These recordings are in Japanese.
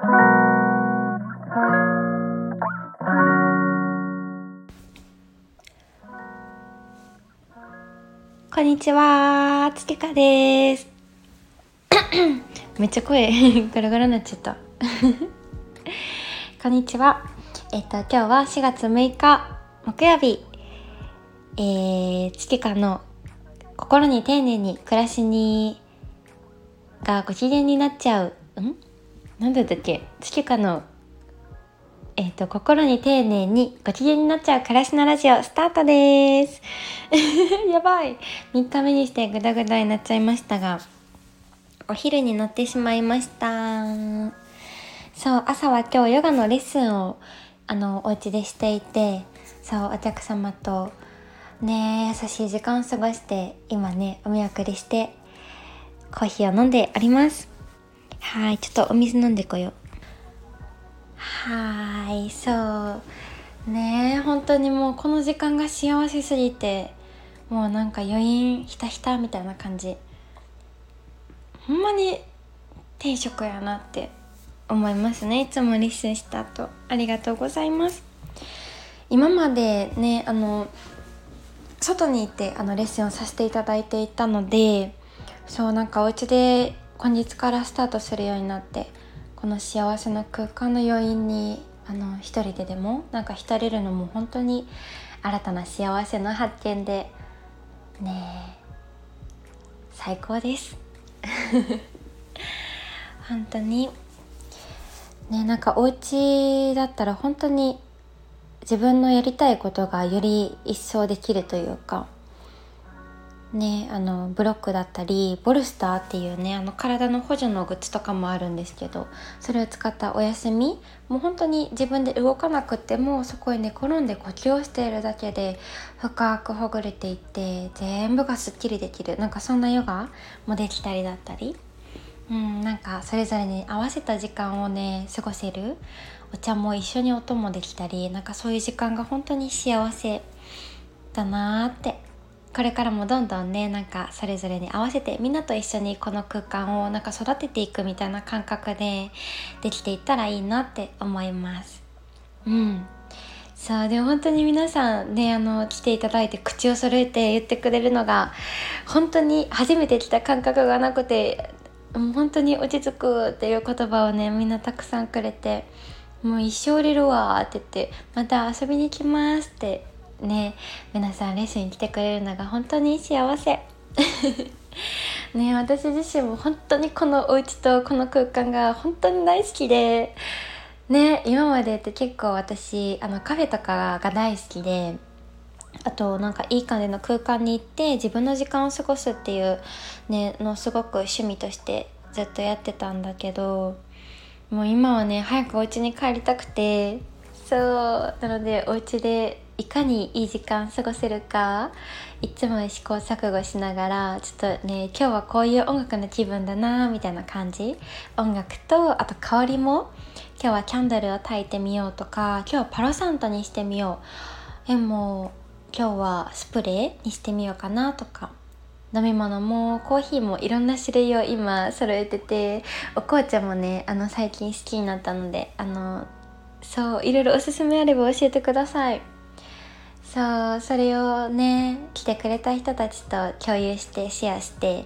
こんにちは、つけかです。めっちゃ声 ガラガラになっちゃった。こんにちは。えっと、今日は4月6日木曜日。えー、つけかの心に丁寧に暮らしにがご機嫌になっちゃう。ん？なんだったっけ？月かのえっ、ー、と、心に丁寧にご機嫌になっちゃう暮らしのラジオスタートです。やばい。3日目にしてグダグダになっちゃいましたが、お昼に乗ってしまいました。そう、朝は今日ヨガのレッスンを、あの、お家でしていて、そう、お客様と、ね優しい時間を過ごして、今ね、お見送りして、コーヒーを飲んでおります。はい、ちょっとお水飲んでこよう。はいそう。ね本当にもうこの時間が幸せすぎてもうなんか余韻ひたひたみたいな感じ。ほんまに天職やなって思いますね。いつもレッスンした後。ありがとうございます。今までねあの外に行ってあのレッスンをさせていただいていたのでそうなんかお家で今日からスタートするようになってこの幸せな空間の余韻にあの一人ででもなんか浸れるのも本当に新たな幸せの発見でね最高です。本当に。ねなんかお家だったら本当に自分のやりたいことがより一層できるというかね、あのブロックだったりボルスターっていうねあの体の補助のグッズとかもあるんですけどそれを使ったお休みもう本当に自分で動かなくてもそこに寝転んで呼吸をしているだけで深くほぐれていって全部がすっきりできるなんかそんなヨガもできたりだったり、うん、なんかそれぞれに合わせた時間をね過ごせるお茶も一緒に音もできたりなんかそういう時間が本当に幸せだなーってこれからもどんどんねなんかそれぞれに合わせてみんなと一緒にこの空間をなんか育てていくみたいな感覚でできていったらいいなって思います。うん。そうでも本当に皆さんねあの来ていただいて口を揃えて言ってくれるのが本当に初めて来た感覚がなくて本当に落ち着くっていう言葉をねみんなたくさんくれてもう一生売れるわって言ってまた遊びに来ますってね皆さんレッスンに来てくれるのが本当に幸せ。ね私自身も本当にこのお家とこの空間が本当に大好きでね今までって結構私あのカフェとかが大好きであとなんかいい感じの空間に行って自分の時間を過ごすっていうねのすごく趣味としてずっとやってたんだけどもう今はね早くお家に帰りたくてそうなのでお家でいかにいい時間過ごせるかいつも試行錯誤しながらちょっとね今日はこういう音楽の気分だなみたいな感じ。音楽とあと香りも今日はキャンドルを焚いてみようとか今日はパロサントにしてみよう。でも今日はスプレーにしてみようかなとか。飲み物もコーヒーもいろんな種類を今揃えててお紅茶もねあの最近好きになったのであのそういろいろおすすめあれば教えてください。そうそれをね来てくれた人たちと共有してシェアして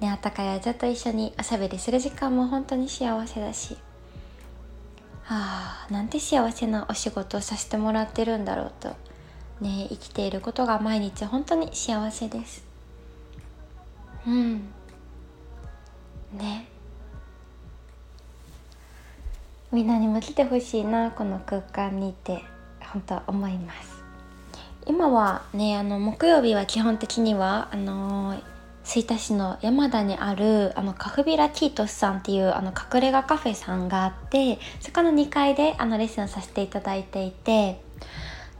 ねあったかいずっと一緒におしゃべりする時間も本当に幸せだし。はあなんて幸せなお仕事をさせてもらってるんだろうと。ね生きていることが毎日本当に幸せです。うん。ね。みんなにも来てほしいなこの空間にって本当思います。今はねあの木曜日は基本的にはあの吹田市の山田にあるあのカフビラキートスさんっていうあの隠れ家カフェさんがあってそこの2階であのレッスンさせていただいていて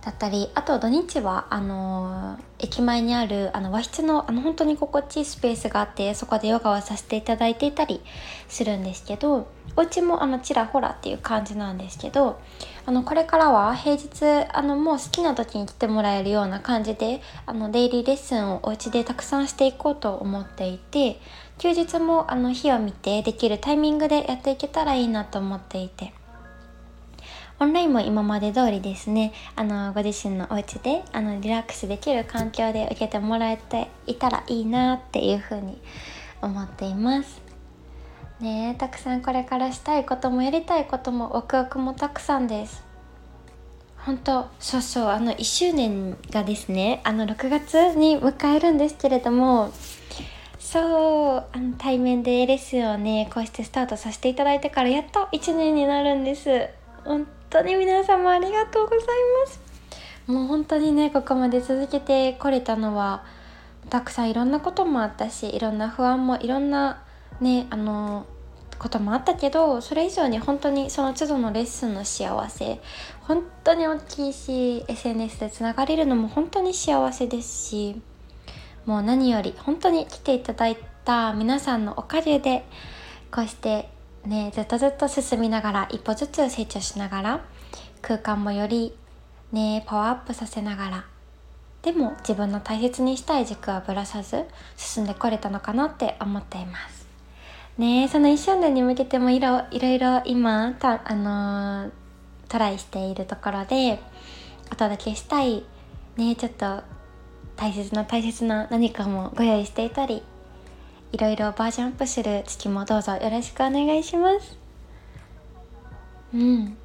だったりあと土日はあの駅前にあるあの和室のあの本当に心地いいスペースがあってそこでヨガをさせていただいていたりするんですけどお家もあのちらほらっていう感じなんですけどあのこれからは平日あのもう好きな時に来てもらえるような感じであのデイリーレッスンをお家でたくさんしていこうと思っていて休日もあの日を見てできるタイミングでやっていけたらいいなと思っていて。オンラインも今まで通りですねあのご自身のお家であのリラックスできる環境で受けてもらえていたらいいなっていうふうに思っています。ねたくさんこれからしたいこともやりたいこともワクワクもたくさんです。本当そうそうあの1周年がですねあの6月に迎えるんですけれどもそうあの対面でレッスンをねこうしてスタートさせていただいてからやっと1年になるんです。本当に皆様ありがとうございます。もう本当にねここまで続けてこれたのはたくさんいろんなこともあったしいろんな不安もいろんなねあのこともあったけどそれ以上に本当にその都度のレッスンの幸せ本当に大きいし SNS でつながれるのも本当に幸せですしもう何より本当に来ていただいた皆さんのおかげでこうしてねずっとずっと進みながら一歩ずつ成長しながら空間もよりねパワーアップさせながらでも自分の大切にしたい軸はぶらさず進んでこれたのかなって思っています。ねその1周年に向けてもいろいろいろ今たあのー、トライしているところでお届けしたいねちょっと大切な大切な何かもご用意していたりいろいろバージョンアップする月もどうぞよろしくお願いします。うん。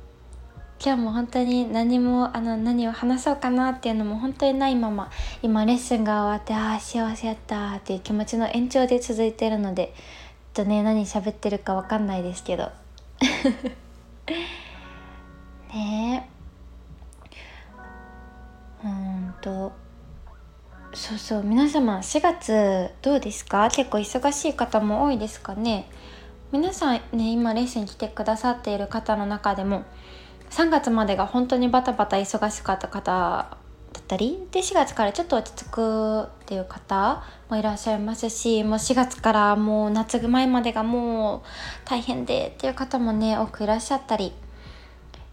今日も本当に何もあの何を話そうかなっていうのも本当にないまま今レッスンが終わってああ幸せやったっていう気持ちの延長で続いてるのでちょっとね何喋ってるか分かんないですけど。ねえ。そうそう皆様4月どうですか？結構忙しい方も多いですかね？皆さんね今レッスン来てくださっている方の中でも3月までが本当にバタバタ忙しかった方だったりで4月からちょっと落ち着くっていう方もいらっしゃいますしもう4月からもう夏前までがもう大変でっていう方もね多くいらっしゃったり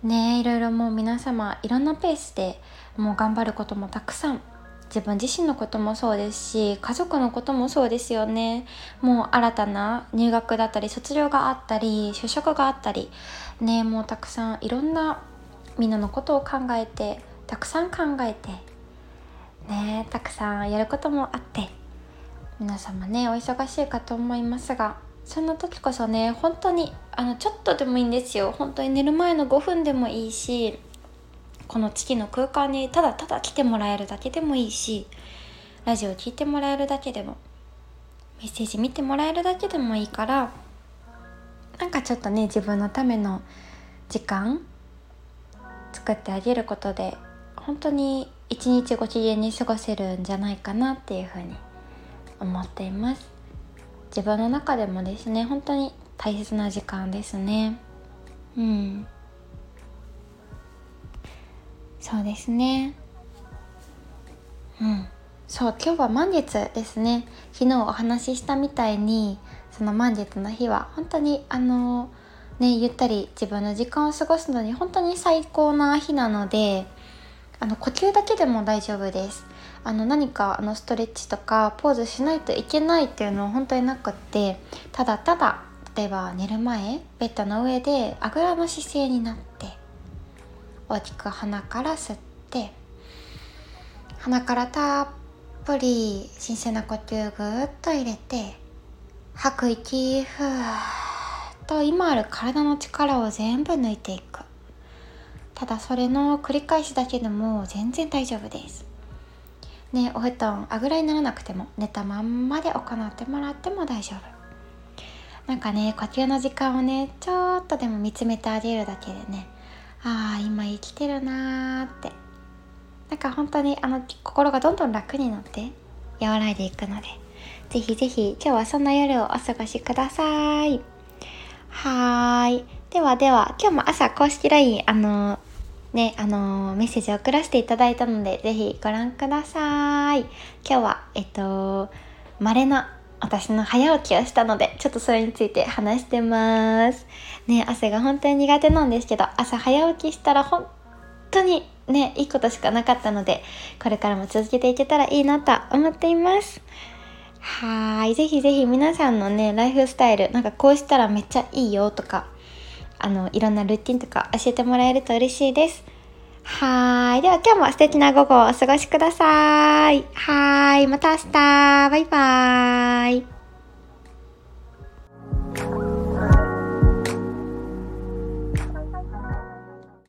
ねいろいろもう皆様いろんなペースでもう頑張ることもたくさん自分自身のこともそうですし家族のこともそうですよね。もう新たな入学だったり卒業があったり就職があったりねもうたくさんいろんなみんなのことを考えてたくさん考えてねたくさんやることもあって皆様ねお忙しいかと思いますがそんな時こそね本当にあのちょっとでもいいんですよ。本当に寝る前の5分でもいいしこの月の空間にただただ来てもらえるだけでもいいしラジオ聴いてもらえるだけでもメッセージ見てもらえるだけでもいいからなんかちょっとね自分のための時間作ってあげることで本当に一日ご機嫌に過ごせるんじゃないかなっていうふうに思っています。自分の中でもですね本当に大切な時間ですね。うん。そうですね。うん。そう今日は満月ですね。昨日お話ししたみたいにその満月の日は本当にあのねゆったり自分の時間を過ごすのに本当に最高な日なのであの呼吸だけでも大丈夫です。あの何かあのストレッチとかポーズしないといけないっていうのは本当になくってただただ例えば寝る前ベッドの上であぐらの姿勢になって大きく鼻から吸って鼻からたっぷり新鮮な呼吸ぐっと入れて吐く息ふーっと今ある体の力を全部抜いていく。ただそれの繰り返しだけでも全然大丈夫です。ねお布団あぐらにならなくても寝たまんまで行ってもらっても大丈夫。なんかね呼吸の時間をねちょっとでも見つめてあげるだけでねああ今生きてるなーって。なんか本当にあの心がどんどん楽になって和らいでいくので。ぜひぜひ今日はそんな夜をお過ごしください。はーい。ではでは今日も朝公式 LINE あのね、あのー、メッセージを送らせていただいたので、ぜひご覧ください。今日は、えっと、稀な私の早起きをしたので、ちょっとそれについて話してます。ね、朝が本当に苦手なんですけど、朝早起きしたら本当にね、いいことしかなかったので、これからも続けていけたらいいなと思っています。はい。ぜひぜひ皆さんのね、ライフスタイル、なんかこうしたらめっちゃいいよとか、あの、いろんなルーティンとか教えてもらえると嬉しいです。はい。では今日も素敵な午後をお過ごしください。はい。また明日。バイバーイ。